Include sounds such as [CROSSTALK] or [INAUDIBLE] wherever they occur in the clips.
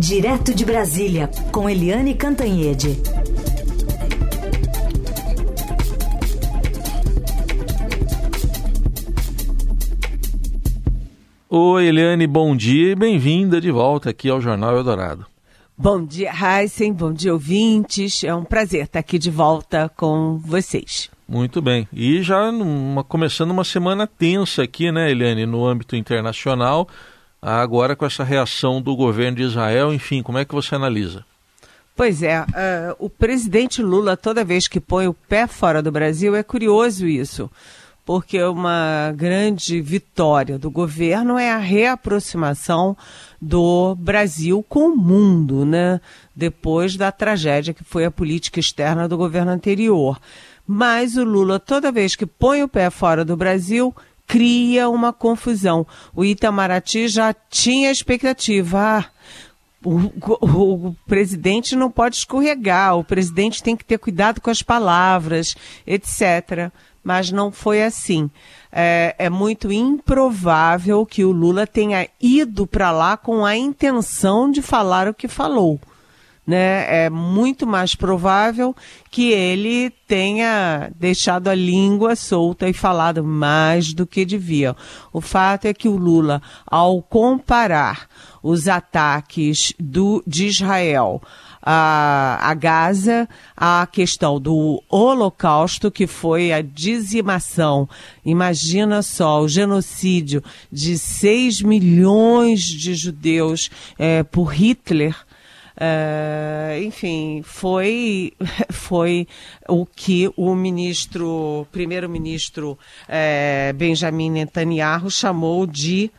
Direto de Brasília, com Eliane Cantanhede. Oi, Eliane, bom dia e bem-vinda de volta aqui ao Jornal Eldorado. Bom dia, Heisen, bom dia, ouvintes. É um prazer estar aqui de volta com vocês. Muito bem. E já numa, começando uma semana tensa aqui, né, Eliane, no âmbito internacional, agora com essa reação do governo de Israel, enfim, como é que você analisa? Pois é, uh, o presidente Lula, toda vez que põe o pé fora do Brasil, é curioso isso, porque uma grande vitória do governo é a reaproximação do Brasil com o mundo, né? Depois da tragédia que foi a política externa do governo anterior. Mas o Lula, toda vez que põe o pé fora do Brasil, cria uma confusão. O Itamaraty já tinha expectativa. Ah, o, o, o, presidente não pode escorregar, o presidente tem que ter cuidado com as palavras, etc. Mas não foi assim. É, é muito improvável que o Lula tenha ido para lá com a intenção de falar o que falou né, é muito mais provável que ele tenha deixado a língua solta e falado mais do que devia. O fato é que o Lula, ao comparar os ataques do, de Israel a, a, Gaza, a questão do Holocausto, que foi a dizimação, imagina só, o genocídio de 6 milhões de judeus é, por Hitler, Uh, enfim, foi, [LAUGHS] foi o que o ministro, primeiro-ministro uh, Benjamin Netanyahu chamou de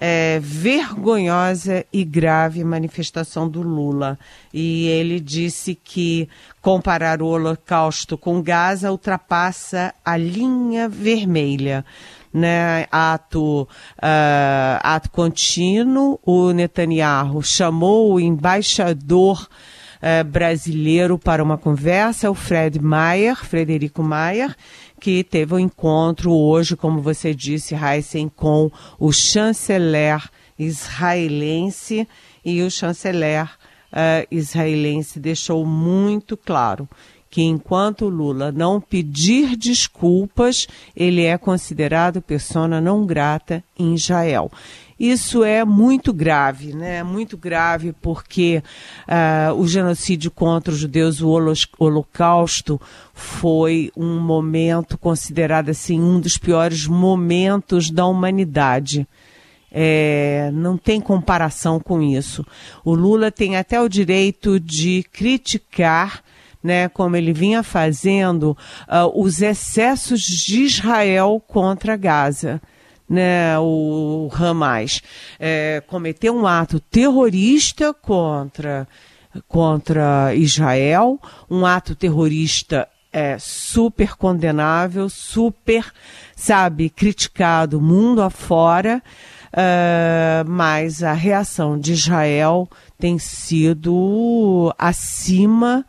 é, vergonhosa e grave manifestação do Lula. E ele disse que comparar o Holocausto com Gaza ultrapassa a linha vermelha né, ato, uh, ato contínuo. O Netanyahu chamou o embaixador uh, brasileiro para uma conversa, o Fred Mayer, Frederico Mayer, que teve um encontro hoje, como você disse, Heisen, com o chanceler israelense e o chanceler uh, israelense deixou muito claro que enquanto Lula não pedir desculpas, ele é considerado persona não grata em Israel. Isso é muito grave, né? Muito grave porque uh, o genocídio contra os judeus, o Holocausto, foi um momento considerado assim um dos piores momentos da humanidade. É, não tem comparação com isso. O Lula tem até o direito de criticar né, como ele vinha fazendo, uh, os excessos de Israel contra Gaza. Né, o Hamas é, cometeu um ato terrorista contra, contra Israel, um ato terrorista é, super condenável, super, sabe, criticado mundo afora, uh, mas a reação de Israel tem sido acima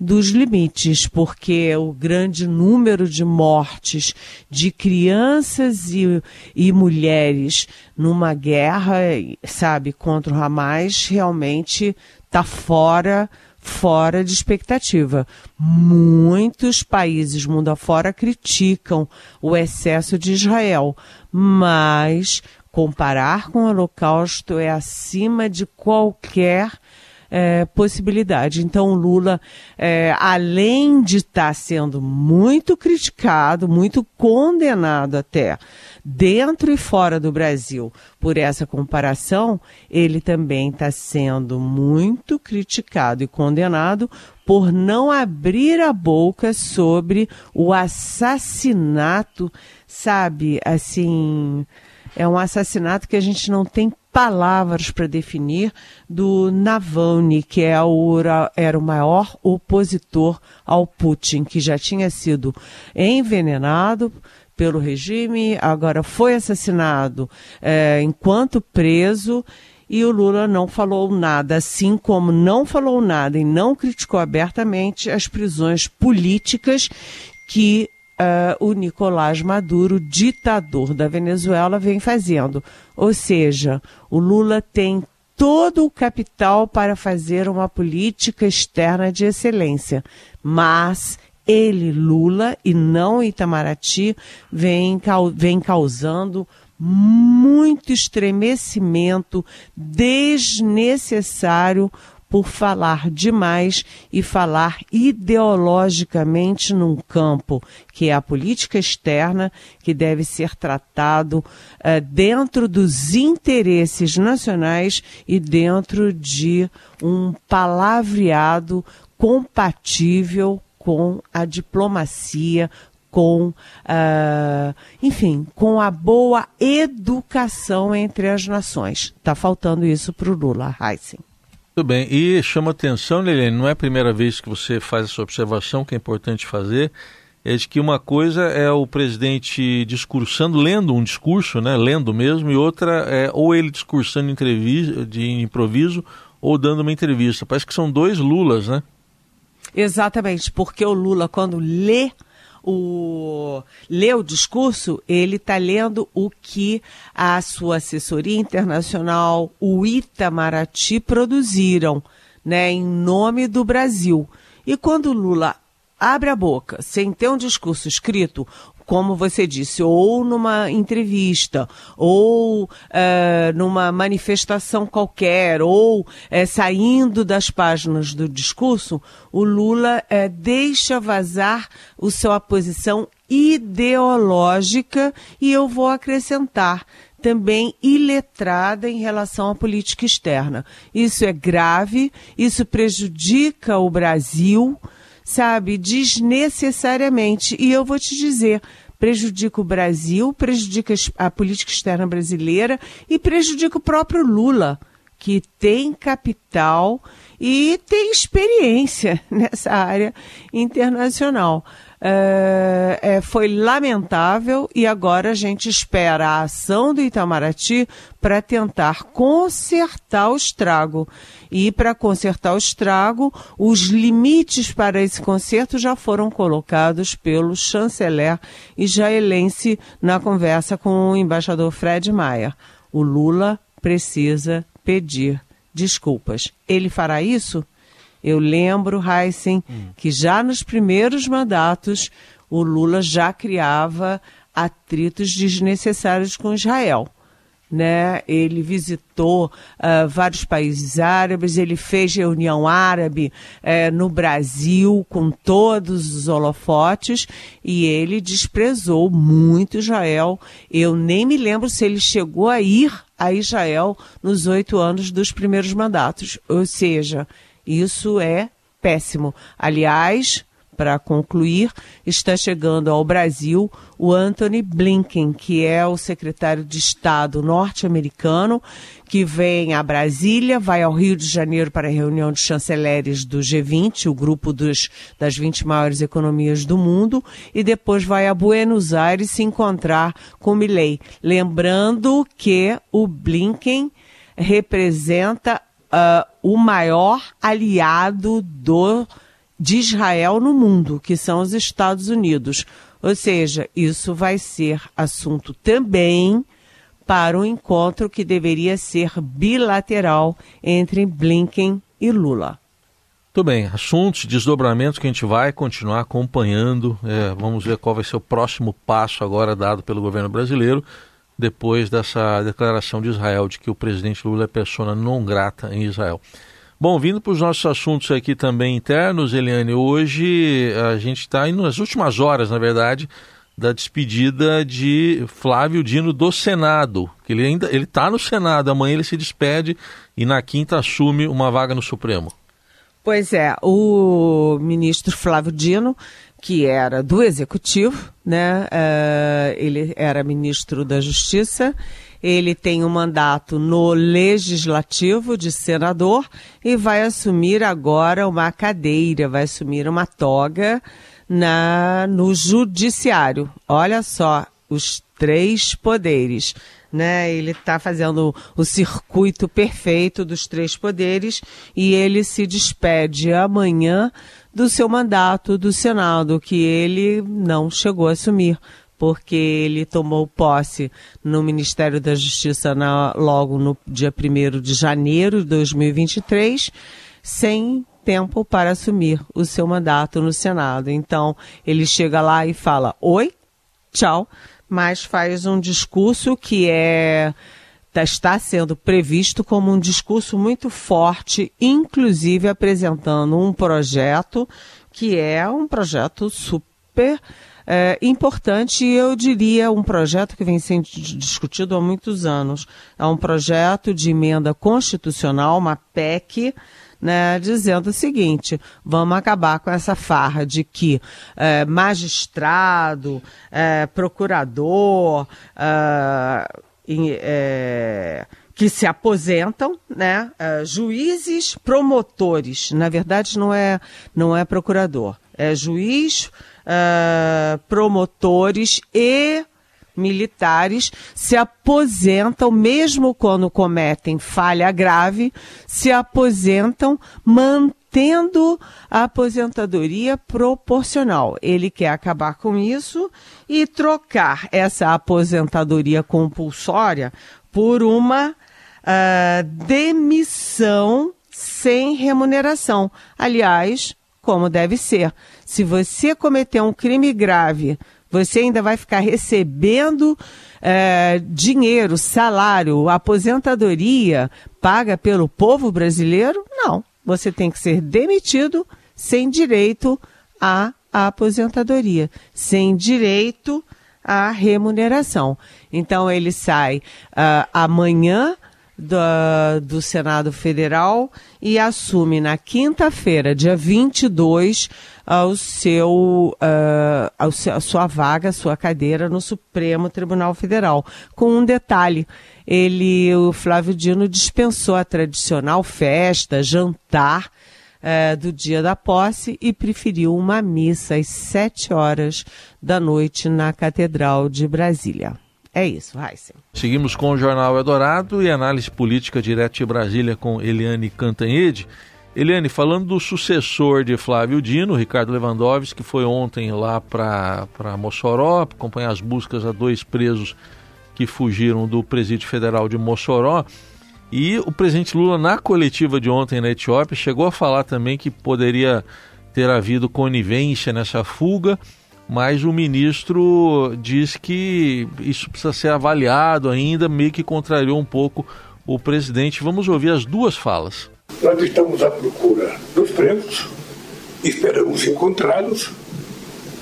dos limites, porque o grande número de mortes de crianças e, e mulheres numa guerra, sabe, contra o Hamas, realmente está fora fora de expectativa. Muitos países mundo afora criticam o excesso de Israel, mas comparar com o Holocausto é acima de qualquer é, possibilidade. Então, Lula, é, além de estar tá sendo muito criticado, muito condenado até, dentro e fora do Brasil, por essa comparação, ele também está sendo muito criticado e condenado por não abrir a boca sobre o assassinato, sabe, assim. É um assassinato que a gente não tem palavras para definir do Navalny, que é o, era o maior opositor ao Putin, que já tinha sido envenenado pelo regime, agora foi assassinado é, enquanto preso e o Lula não falou nada, assim como não falou nada e não criticou abertamente as prisões políticas que uh, o Nicolás Maduro, ditador da Venezuela, vem fazendo. Ou seja, o Lula tem todo o capital para fazer uma política externa de excelência, mas ele, Lula, e não Itamaraty, vem, vem causando muito estremecimento desnecessário por falar demais e falar ideologicamente num campo que é a política externa, que deve ser tratado uh, dentro dos interesses nacionais e dentro de um palavreado compatível com a diplomacia, com, uh, enfim, com a boa educação entre as nações. Está faltando isso para o Lula, Heisen. Tudo bem. E chama atenção, Liliane, não é a primeira vez que você faz essa observação, que é importante fazer, é de que uma coisa é o presidente discursando, lendo um discurso, né, lendo mesmo, e outra é ou ele discursando entrevista, de improviso ou dando uma entrevista. Parece que são dois Lulas, né? Exatamente, porque o Lula, quando lê o lê o discurso, ele está lendo o que a sua assessoria internacional, o Itamaraty, produziram, né, em nome do Brasil. E quando Lula abre a boca, sem ter um discurso escrito, como você disse, ou numa entrevista, ou uh, numa manifestação qualquer, ou uh, saindo das páginas do discurso, o Lula uh, deixa vazar o sua posição ideológica e eu vou acrescentar também iletrada em relação à política externa. Isso é grave, isso prejudica o Brasil sabe, desnecessariamente. E eu vou te dizer, prejudica o Brasil, prejudica a política externa brasileira e prejudica o próprio Lula, que tem capital e tem experiência [LAUGHS] nessa área internacional. É, é, foi lamentável e agora a gente espera a ação do Itamaraty para tentar consertar o estrago. E para consertar o estrago, os limites para esse conserto já foram colocados pelo chanceler israelense na conversa com o embaixador Fred Maia. O Lula precisa pedir desculpas. Ele fará isso? Eu lembro, Heisen, hum. que já nos primeiros mandatos o Lula já criava atritos desnecessários com Israel. Né? Ele visitou uh, vários países árabes, ele fez reunião árabe uh, no Brasil com todos os holofotes e ele desprezou muito Israel. Eu nem me lembro se ele chegou a ir a Israel nos oito anos dos primeiros mandatos. Ou seja, isso é péssimo. Aliás, para concluir, está chegando ao Brasil o Anthony Blinken, que é o secretário de Estado norte-americano, que vem a Brasília, vai ao Rio de Janeiro para a reunião de chanceleres do G20, o grupo dos, das 20 maiores economias do mundo, e depois vai a Buenos Aires se encontrar com Milley. Lembrando que o Blinken representa uh, o maior aliado do, de Israel no mundo, que são os Estados Unidos. Ou seja, isso vai ser assunto também para um encontro que deveria ser bilateral entre Blinken e Lula. Tudo bem, assuntos, desdobramentos que a gente vai continuar acompanhando. É, vamos ver qual vai ser o próximo passo agora dado pelo governo brasileiro depois dessa declaração de Israel de que o presidente Lula é persona não grata em Israel. Bom, vindo para os nossos assuntos aqui também internos, Eliane, hoje a gente está indo nas últimas horas, na verdade, da despedida de Flávio Dino do Senado, que ele ainda ele está no Senado, amanhã ele se despede e na quinta assume uma vaga no Supremo. Pois é, o ministro Flávio Dino que era do Executivo, né? Uh, ele era ministro da Justiça, ele tem um mandato no Legislativo de senador e vai assumir agora uma cadeira, vai assumir uma toga na, no Judiciário. Olha só, os três poderes. Né, ele está fazendo o circuito perfeito dos três poderes e ele se despede amanhã do seu mandato do Senado, que ele não chegou a assumir, porque ele tomou posse no Ministério da Justiça na, logo no dia 1 de janeiro de 2023, sem tempo para assumir o seu mandato no Senado. Então, ele chega lá e fala: Oi, tchau, mas faz um discurso que é está sendo previsto como um discurso muito forte, inclusive apresentando um projeto que é um projeto super é, importante e eu diria um projeto que vem sendo discutido há muitos anos. É um projeto de emenda constitucional, uma PEC, né, dizendo o seguinte: vamos acabar com essa farra de que é, magistrado, é, procurador, é, é, que se aposentam, né? Uh, juízes promotores, na verdade não é, não é procurador, é juiz, uh, promotores e militares se aposentam, mesmo quando cometem falha grave, se aposentam mantendo a aposentadoria proporcional. Ele quer acabar com isso e trocar essa aposentadoria compulsória por uma uh, demissão sem remuneração. Aliás, como deve ser. Se você cometer um crime grave, você ainda vai ficar recebendo é, dinheiro, salário, aposentadoria paga pelo povo brasileiro? Não. Você tem que ser demitido sem direito à aposentadoria, sem direito à remuneração. Então ele sai uh, amanhã do, do Senado Federal e assume na quinta-feira, dia 22, ao seu, uh, ao seu, a sua vaga, a sua cadeira no Supremo Tribunal Federal. Com um detalhe, ele, o Flávio Dino dispensou a tradicional festa, jantar uh, do dia da posse e preferiu uma missa às sete horas da noite na Catedral de Brasília. É isso, Heisen. Seguimos com o Jornal Eldorado e análise política direto de Brasília com Eliane Cantanhede. Eliane, falando do sucessor de Flávio Dino, Ricardo Lewandowski, que foi ontem lá para Mossoró acompanhar as buscas a dois presos que fugiram do presídio federal de Mossoró. E o presidente Lula, na coletiva de ontem na Etiópia, chegou a falar também que poderia ter havido conivência nessa fuga mas o ministro diz que isso precisa ser avaliado ainda, meio que contrariou um pouco o presidente. Vamos ouvir as duas falas. Nós estamos à procura dos presos, esperamos encontrá-los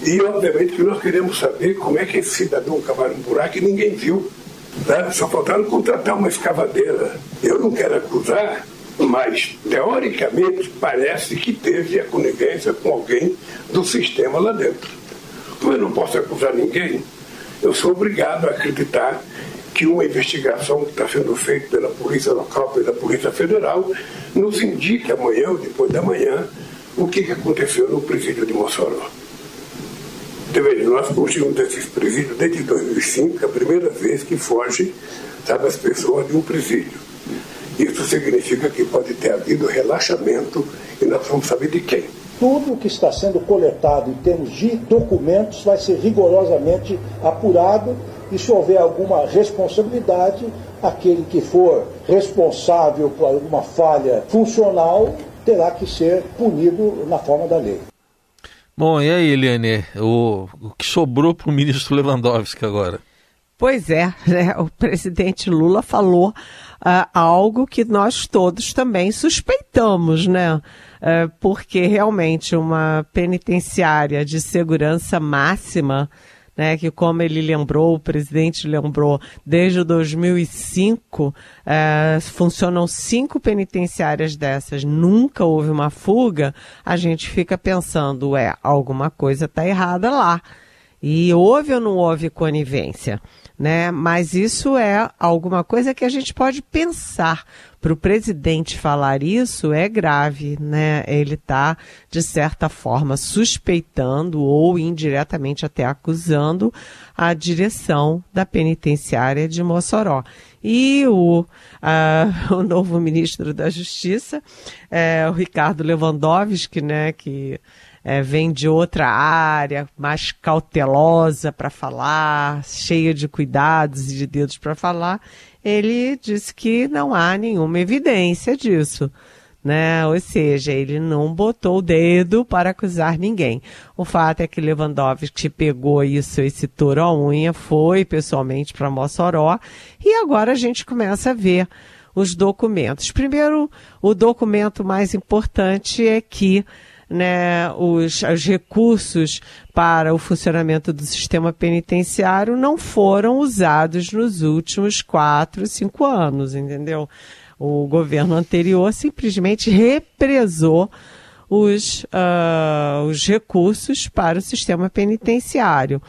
e, obviamente, que nós queremos saber como é que esse cidadão cavaram um buraco e ninguém viu. Né? Só faltaram contratar uma escavadeira. Eu não quero acusar, mas, teoricamente, parece que teve a conivência com alguém do sistema lá dentro. Eu não posso acusar ninguém, eu sou obrigado a acreditar que uma investigação que está sendo feita pela Polícia Local, pela Polícia Federal, nos indique amanhã ou depois da manhã o que, aconteceu no presídio de Mossoró. Veja, nós construímos esses presídios desde 2005, é a primeira vez que foge sabe, as pessoas de um presídio. Isso significa que pode ter havido relaxamento e nós vamos saber de quem tudo que está sendo coletado em termos de documentos vai ser rigorosamente apurado e se houver alguma responsabilidade, aquele que for responsável por alguma falha funcional terá que ser punido na forma da lei. Bom, e aí, Eliane, o, o que sobrou para o ministro Lewandowski agora? Pois é, né? o presidente Lula falou uh, algo que nós todos também suspeitamos, né? Uh, porque realmente uma penitenciária de segurança máxima, né, que como ele lembrou, o presidente lembrou, desde 2005 uh, funcionam cinco penitenciárias dessas, nunca houve uma fuga, a gente fica pensando, é, alguma coisa está errada lá. E houve ou não houve conivência? Né? Mas isso é alguma coisa que a gente pode pensar. Para o presidente falar isso é grave, né? Ele está, de certa forma, suspeitando ou indiretamente até acusando a direção da penitenciária de Mossoró. E o, uh, [LAUGHS] o novo ministro da Justiça, é, o Ricardo Lewandowski, né, que é, vem de outra área, mais cautelosa para falar, cheia de cuidados e de dedos para falar, ele disse que não há nenhuma evidência disso. Né? Ou seja, ele não botou o dedo para acusar ninguém. O fato é que Lewandowski pegou isso, esse touro à unha, foi pessoalmente para Mossoró e agora a gente começa a ver os documentos. Primeiro, o documento mais importante é que né, os, os recursos para o funcionamento do sistema penitenciário não foram usados nos últimos quatro, cinco anos, entendeu? O governo anterior simplesmente represou os, uh, os recursos para o sistema penitenciário.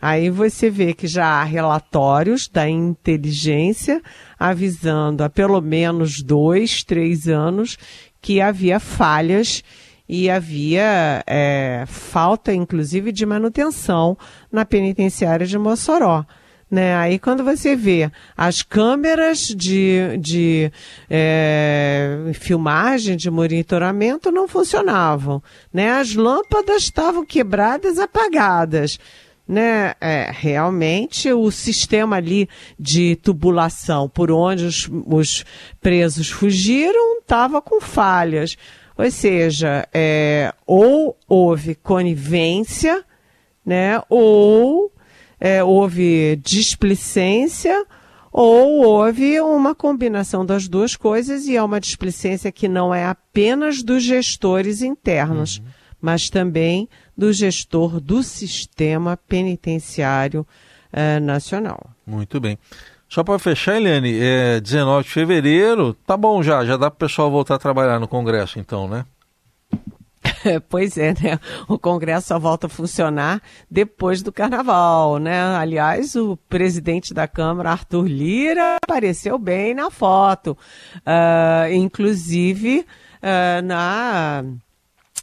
Aí você vê que já há relatórios da inteligência avisando há pelo menos dois, três anos que havia falhas e havia é, falta, inclusive, de manutenção na penitenciária de Mossoró. Né? Aí quando você vê as câmeras de, de é, filmagem, de monitoramento não funcionavam, né? As lâmpadas estavam quebradas, apagadas né, é, realmente o sistema ali de tubulação por onde os, os presos fugiram estava com falhas. Ou seja, é, ou houve conivência, né, ou é, houve displicência, ou houve uma combinação das duas coisas e é uma displicência que não é apenas dos gestores internos, uhum. mas também do gestor do sistema penitenciário eh, nacional. Muito bem. Só para fechar, Eliane, é 19 de fevereiro, tá bom já, já dá para o pessoal voltar a trabalhar no Congresso então, né? [LAUGHS] pois é, né? O Congresso só volta a funcionar depois do Carnaval, né? Aliás, o presidente da Câmara, Arthur Lira, apareceu bem na foto, uh, inclusive uh, na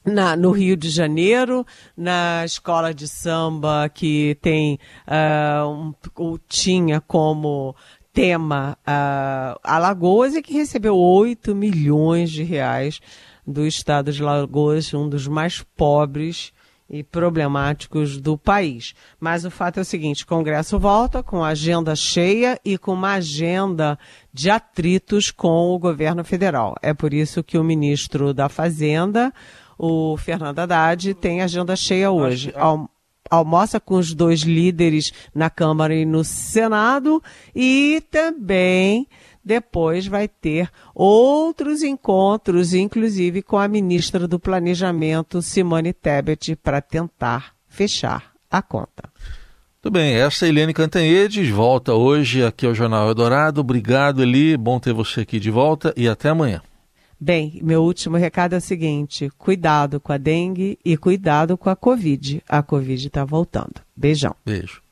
na, no Rio de Janeiro, na escola de samba que tem uh, um, ou tinha como tema uh, Alagoas e que recebeu 8 milhões de reais do estado de Alagoas, um dos mais pobres e problemáticos do país. Mas o fato é o seguinte: o Congresso volta com agenda cheia e com uma agenda de atritos com o governo federal. É por isso que o ministro da Fazenda, o Fernando Haddad tem agenda cheia hoje. Al almoça com os dois líderes na Câmara e no Senado e também depois vai ter outros encontros, inclusive com a ministra do Planejamento, Simone Tebet, para tentar fechar a conta. Muito bem, essa é Eliane Cantanhedes, volta hoje aqui ao Jornal Eldorado. Obrigado, Eli, bom ter você aqui de volta e até amanhã. Bem, meu último recado é o seguinte: cuidado com a dengue e cuidado com a Covid. A Covid está voltando. Beijão. Beijo.